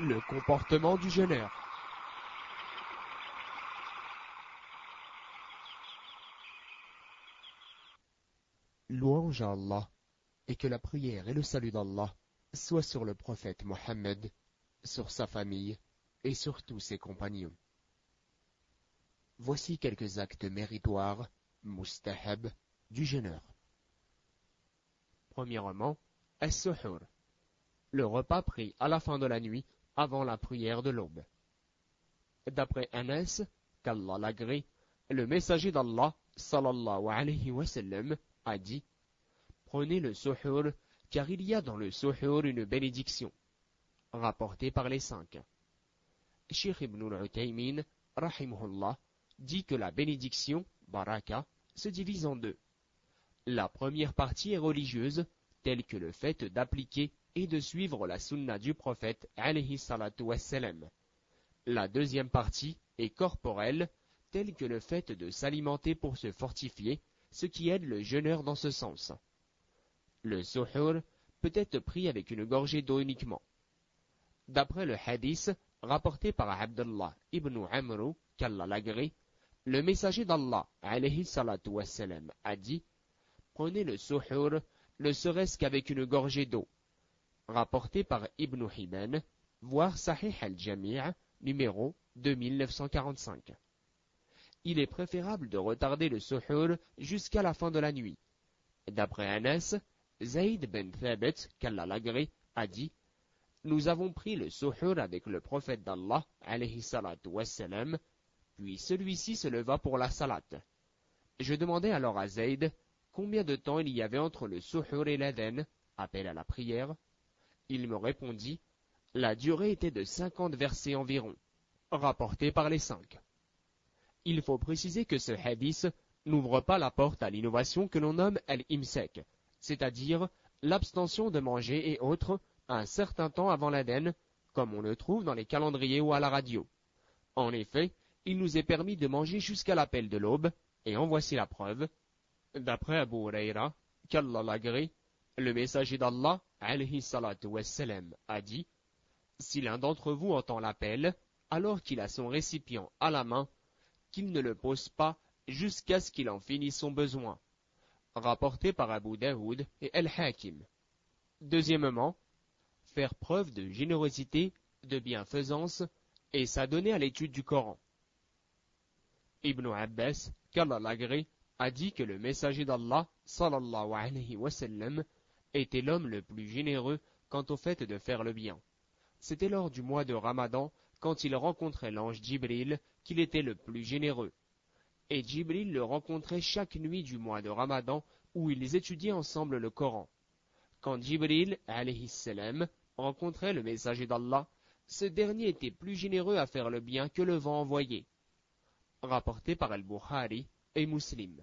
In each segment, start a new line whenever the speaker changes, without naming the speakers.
Le comportement du jeûneur. Louange à Allah, et que la prière et le salut d'Allah soient sur le prophète Mohammed, sur sa famille et sur tous ses compagnons. Voici quelques actes méritoires, mustahab, du jeûneur. Premièrement, as-suhur, le repas pris à la fin de la nuit avant la prière de l'aube. D'après Anas, qu'Allah l'agrée, le messager d'Allah, sallallahu alayhi wa sallam, a dit Prenez le suhur, car il y a dans le suhur une bénédiction. Rapporté par les cinq. Sheikh ibn al-Utaymin, rahimahullah, dit que la bénédiction, baraka, se divise en deux. La première partie est religieuse, telle que le fait d'appliquer et de suivre la sunna du prophète alayhi salatu wassalam. La deuxième partie est corporelle, telle que le fait de s'alimenter pour se fortifier, ce qui aide le jeûneur dans ce sens. Le suhur peut être pris avec une gorgée d'eau uniquement. D'après le hadith rapporté par Abdullah ibn Amru, qu'Allah le messager d'Allah, alayhi salatu wassalam, a dit Prenez le suhur, ne serait-ce qu'avec une gorgée d'eau. Rapporté par Ibn Hibban, voir Sahih al-Jami' numéro 2945. Il est préférable de retarder le suhur jusqu'à la fin de la nuit. D'après Anas, Zayd ben Thabit, qu'Allah l'agrée, a dit Nous avons pris le suhur avec le prophète d'Allah, alayhi salatu wassalam, puis celui-ci se leva pour la salate. Je demandai alors à Zayd combien de temps il y avait entre le suhur et l'Aden, appel à la prière. Il me répondit, la durée était de cinquante versets environ, rapporté par les cinq. Il faut préciser que ce hadith n'ouvre pas la porte à l'innovation que l'on nomme al-imsek, c'est-à-dire l'abstention de manger et autres un certain temps avant l'Aden, comme on le trouve dans les calendriers ou à la radio. En effet, il nous est permis de manger jusqu'à l'appel de l'aube, et en voici la preuve. D'après Abu Huraira, qu'Allah l'agrée, le messager d'Allah, alayhi salatu wassalam, a dit, Si l'un d'entre vous entend l'appel, alors qu'il a son récipient à la main, qu'il ne le pose pas jusqu'à ce qu'il en finisse son besoin. Rapporté par Abu Daoud et El-Hakim. Deuxièmement, faire preuve de générosité, de bienfaisance, et s'adonner à l'étude du Coran. Ibn Abbas, qu'Allah l'agrée, a dit que le messager d'Allah, sallallahu wa était l'homme le plus généreux quant au fait de faire le bien. C'était lors du mois de Ramadan, quand il rencontrait l'ange Djibril, qu'il était le plus généreux. Et Djibril le rencontrait chaque nuit du mois de Ramadan, où ils étudiaient ensemble le Coran. Quand Djibril, alayhi salam, rencontrait le messager d'Allah, ce dernier était plus généreux à faire le bien que le vent envoyé rapporté par Al-Bukhari et Muslim.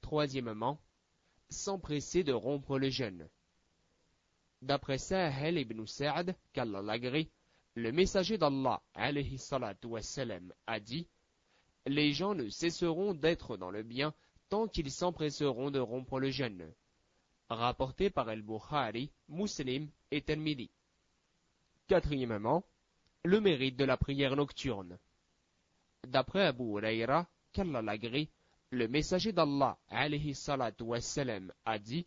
Troisièmement, s'empresser de rompre le jeûne. D'après Sahel ibn Sa'd, qu'Allah le messager d'Allah, alayhi a dit Les gens ne cesseront d'être dans le bien tant qu'ils s'empresseront de rompre le jeûne. Rapporté par Al-Bukhari, Muslim et Tirmidhi. Quatrièmement, le mérite de la prière nocturne. D'après Abu Huraira, le messager d'Allah, alayhi salatu wassalam, a dit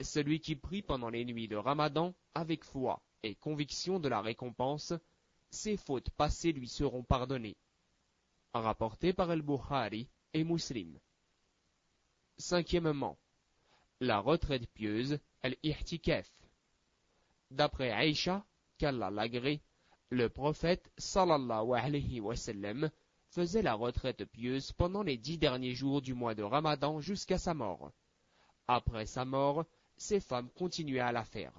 Celui qui prie pendant les nuits de Ramadan avec foi et conviction de la récompense, ses fautes passées lui seront pardonnées. Rapporté par El-Bukhari et Muslim. Cinquièmement, la retraite pieuse, el-ihtikaf. D'après Aïcha, qu'Allah l'agrée, le prophète sallallahu alayhi wa sallam faisait la retraite pieuse pendant les dix derniers jours du mois de Ramadan jusqu'à sa mort. Après sa mort, ses femmes continuaient à la faire.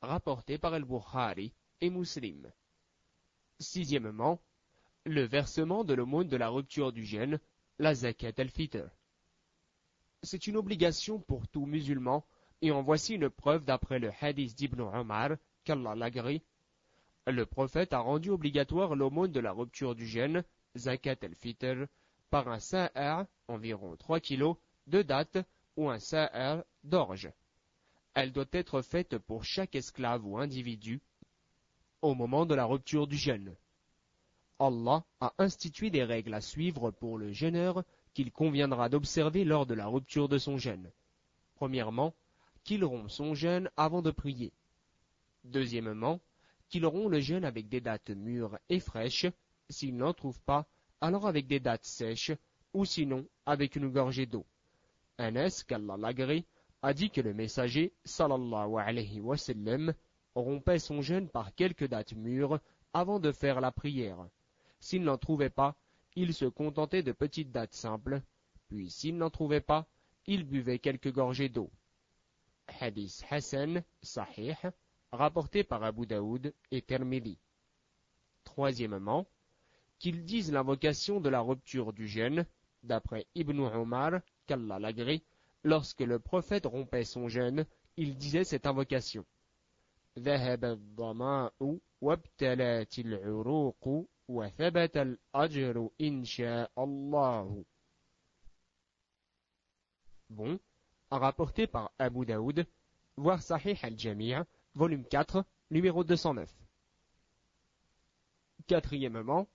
Rapporté par El-Bukhari et Muslim. Sixièmement, le versement de l'aumône de la rupture du jeûne, la zakat al-fitr. C'est une obligation pour tout musulman, et en voici une preuve d'après le hadith d'Ibn Omar, qu'Allah l'agrée. Le prophète a rendu obligatoire l'aumône de la rupture du jeûne zakat al-fitr, par un sa'ar, environ 3 kg, de date ou un sa'ar d'orge. Elle doit être faite pour chaque esclave ou individu, au moment de la rupture du jeûne. Allah a institué des règles à suivre pour le jeûneur qu'il conviendra d'observer lors de la rupture de son jeûne. Premièrement, qu'il rompt son jeûne avant de prier. Deuxièmement, qu'il rompt le jeûne avec des dates mûres et fraîches, s'il n'en trouve pas, alors avec des dates sèches, ou sinon avec une gorgée d'eau. Anas, qu'Allah l'agrée, a dit que le messager, sallallahu alayhi wa sallam, rompait son jeûne par quelques dates mûres avant de faire la prière. S'il n'en trouvait pas, il se contentait de petites dates simples, puis s'il n'en trouvait pas, il buvait quelques gorgées d'eau. Hadith Hassan, Sahih, rapporté par Abu Daoud et Termidi. Troisièmement, qu'il dise l'invocation de la rupture du jeûne, d'après Ibn Omar, qu'Allah l'agrée, lorsque le prophète rompait son jeûne, il disait cette invocation. Bon, rapporté par Abu Daoud, voir Sahih al-Jami' volume 4, numéro 209. Quatrièmement,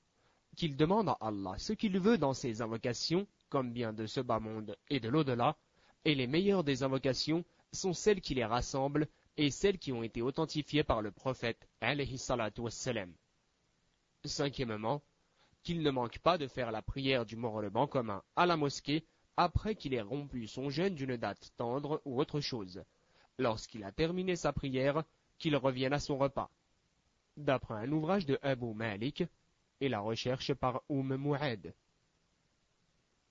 qu'il demande à Allah ce qu'il veut dans ses invocations, comme bien de ce bas monde et de l'au-delà, et les meilleures des invocations sont celles qui les rassemblent et celles qui ont été authentifiées par le prophète alayhi Cinquièmement, qu'il ne manque pas de faire la prière du Mort-le-Ban commun à la mosquée après qu'il ait rompu son jeûne d'une date tendre ou autre chose, lorsqu'il a terminé sa prière, qu'il revienne à son repas. D'après un ouvrage de Abu Malik et la recherche par Oum Mouhed.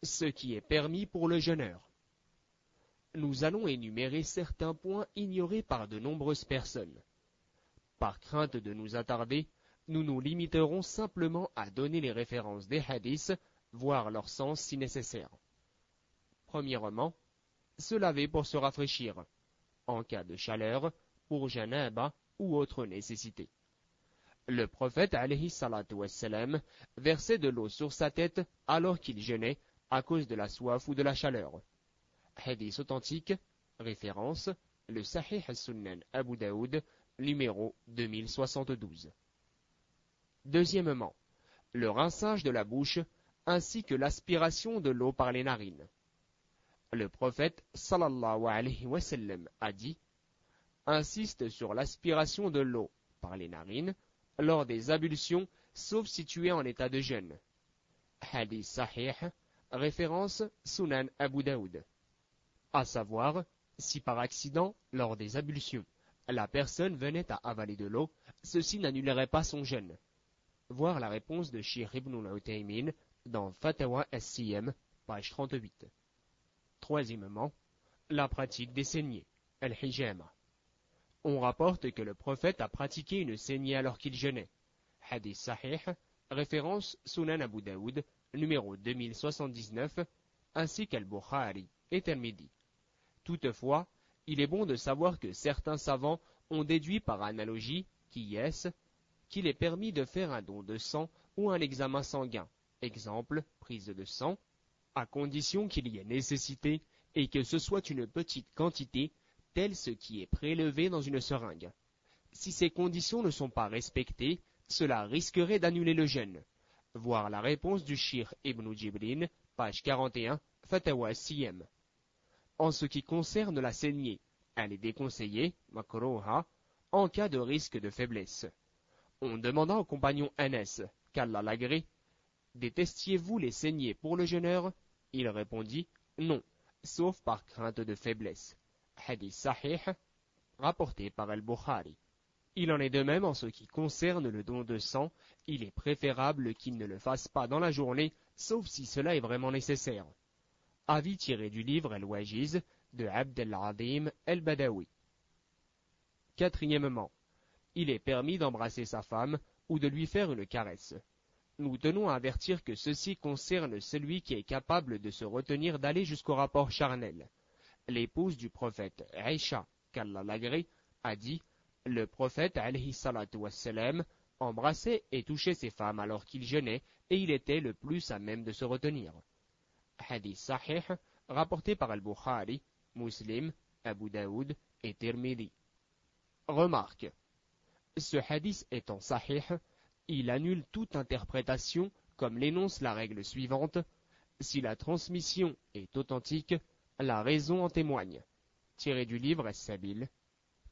Ce qui est permis pour le jeûneur. Nous allons énumérer certains points ignorés par de nombreuses personnes. Par crainte de nous attarder, nous nous limiterons simplement à donner les références des hadiths, voire leur sens si nécessaire. Premièrement, se laver pour se rafraîchir, en cas de chaleur, pour janaba ou autre nécessité. Le prophète alayhi salatu wassalam, versait de l'eau sur sa tête alors qu'il jeûnait à cause de la soif ou de la chaleur. Hadith authentique, référence, le Sahih al-Sunan Abu Daoud, numéro 2072. Deuxièmement, le rinçage de la bouche ainsi que l'aspiration de l'eau par les narines. Le prophète sallallahu alayhi wa a dit Insiste sur l'aspiration de l'eau par les narines lors des ablutions sauf si en état de jeûne. Hadith sahih, référence Sunan Abu Daoud. À savoir, si par accident, lors des ablutions, la personne venait à avaler de l'eau, ceci n'annulerait pas son jeûne. Voir la réponse de Shir ibn al dans Fatawa SCM, page 38. Troisièmement, la pratique des saignées, al-hijama. On rapporte que le prophète a pratiqué une saignée alors qu'il jeûnait. Hadith sahih, référence Sunan Abu Daoud, numéro 2079, ainsi qu'Al-Bukhari et Tirmidhi. Toutefois, il est bon de savoir que certains savants ont déduit par analogie, qui est, qu'il est permis de faire un don de sang ou un examen sanguin, exemple, prise de sang, à condition qu'il y ait nécessité et que ce soit une petite quantité, telle ce qui est prélevé dans une seringue. Si ces conditions ne sont pas respectées, cela risquerait d'annuler le jeûne. Voir la réponse du Shir Ibn Jibrin, page 41, Fatawa Siyem. En ce qui concerne la saignée, elle est déconseillée, makroha, en cas de risque de faiblesse. On demanda au compagnon Anas, qu'Allah l'agrée, Détestiez-vous les saignées pour le jeûneur? Il répondit Non, sauf par crainte de faiblesse. Hadith sahih, rapporté par Al-Bukhari. Il en est de même en ce qui concerne le don de sang, il est préférable qu'il ne le fasse pas dans la journée, sauf si cela est vraiment nécessaire. Avis tiré du livre El-Wajiz de Abd al-Adim el-Badawi. Quatrièmement, il est permis d'embrasser sa femme ou de lui faire une caresse nous tenons à avertir que ceci concerne celui qui est capable de se retenir d'aller jusqu'au rapport charnel. L'épouse du prophète Aïcha, qu'Allah a dit Le prophète alayhi wassalam, embrassait et touchait ses femmes alors qu'il jeûnait et il était le plus à même de se retenir. Hadith sahih, rapporté par Al-Bukhari, Muslim, Abu Daoud et Tirmidhi. Remarque Ce hadith étant sahih, il annule toute interprétation comme l'énonce la règle suivante si la transmission est authentique, la raison en témoigne. Tiré du livre Sabil.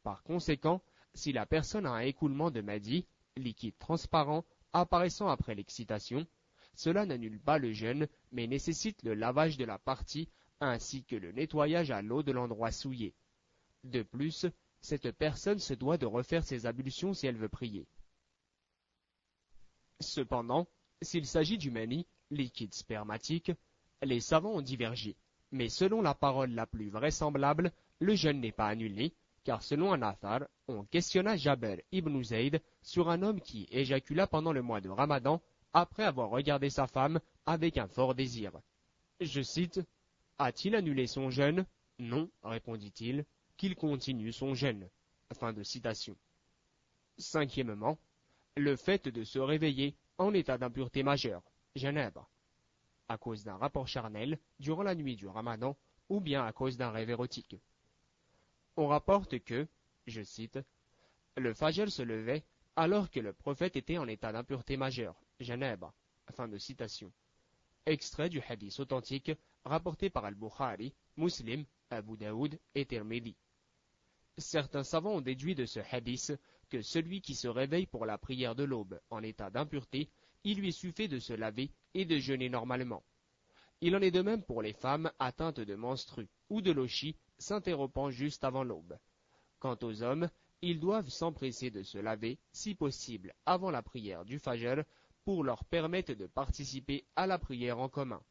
Par conséquent, si la personne a un écoulement de maladie, liquide transparent, apparaissant après l'excitation, cela n'annule pas le jeûne, mais nécessite le lavage de la partie ainsi que le nettoyage à l'eau de l'endroit souillé. De plus, cette personne se doit de refaire ses ablutions si elle veut prier. Cependant, s'il s'agit du mani, liquide spermatique, les savants ont divergé, mais selon la parole la plus vraisemblable, le jeûne n'est pas annulé, car selon un athar, on questionna Jabir ibn Zayd sur un homme qui éjacula pendant le mois de Ramadan après avoir regardé sa femme avec un fort désir. Je cite A-t-il annulé son jeûne? Non, répondit-il, qu'il continue son jeûne. Fin de citation. Cinquièmement, le fait de se réveiller en état d'impureté majeure, Genève, à cause d'un rapport charnel durant la nuit du ramadan ou bien à cause d'un rêve érotique. On rapporte que, je cite, le Fajr se levait alors que le prophète était en état d'impureté majeure, Genève. Fin de citation. Extrait du hadith authentique rapporté par Al-Bukhari, Muslim, Abu Daoud et Tirmidhi. Certains savants ont déduit de ce hadith que celui qui se réveille pour la prière de l'aube en état d'impureté, il lui suffit de se laver et de jeûner normalement. Il en est de même pour les femmes atteintes de menstrues ou de lochis s'interrompant juste avant l'aube. Quant aux hommes, ils doivent s'empresser de se laver, si possible, avant la prière du Fajr, pour leur permettre de participer à la prière en commun.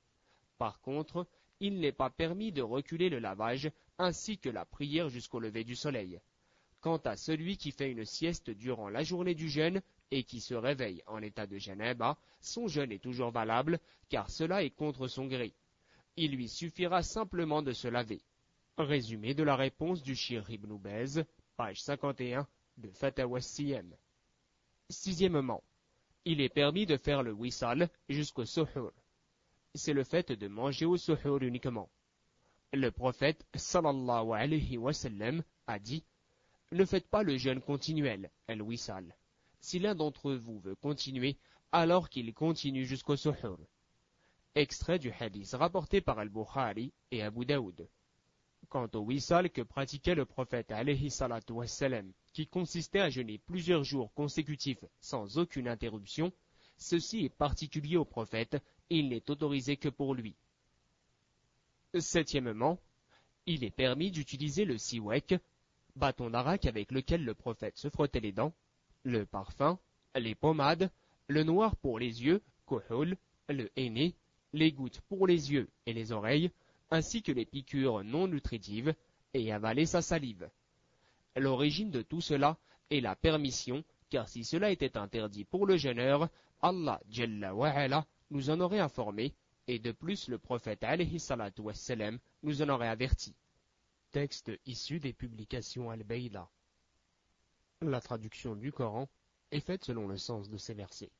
Par contre, il n'est pas permis de reculer le lavage ainsi que la prière jusqu'au lever du soleil. Quant à celui qui fait une sieste durant la journée du jeûne et qui se réveille en état de Genève, son jeûne est toujours valable car cela est contre son gré. Il lui suffira simplement de se laver. Résumé de la réponse du Shir ibn Ubez, page 51 de Fatawa Siyam. Sixièmement, il est permis de faire le wissal jusqu'au suhur. C'est le fait de manger au suhur uniquement. Le prophète sallallahu alayhi wa sallam a dit Ne faites pas le jeûne continuel, el wissal. Si l'un d'entre vous veut continuer, alors qu'il continue jusqu'au suhur. Extrait du hadith rapporté par Al-Bukhari et Abu Daoud. Quant au wissal que pratiquait le prophète alayhi salatu wassalam, qui consistait à jeûner plusieurs jours consécutifs sans aucune interruption, ceci est particulier au prophète et il n'est autorisé que pour lui. Septièmement, il est permis d'utiliser le siwek, bâton d'arak avec lequel le prophète se frottait les dents, le parfum, les pommades, le noir pour les yeux, kohol, le henné, les gouttes pour les yeux et les oreilles, ainsi que les piqûres non nutritives, et avaler sa salive. L'origine de tout cela est la permission, car si cela était interdit pour le jeûneur, Allah Jalla nous en aurait informé, et de plus le prophète alayhi salatu wassalam nous en aurait averti. Texte issu des publications Al-Bayda. La traduction du Coran est faite selon le sens de ces versets.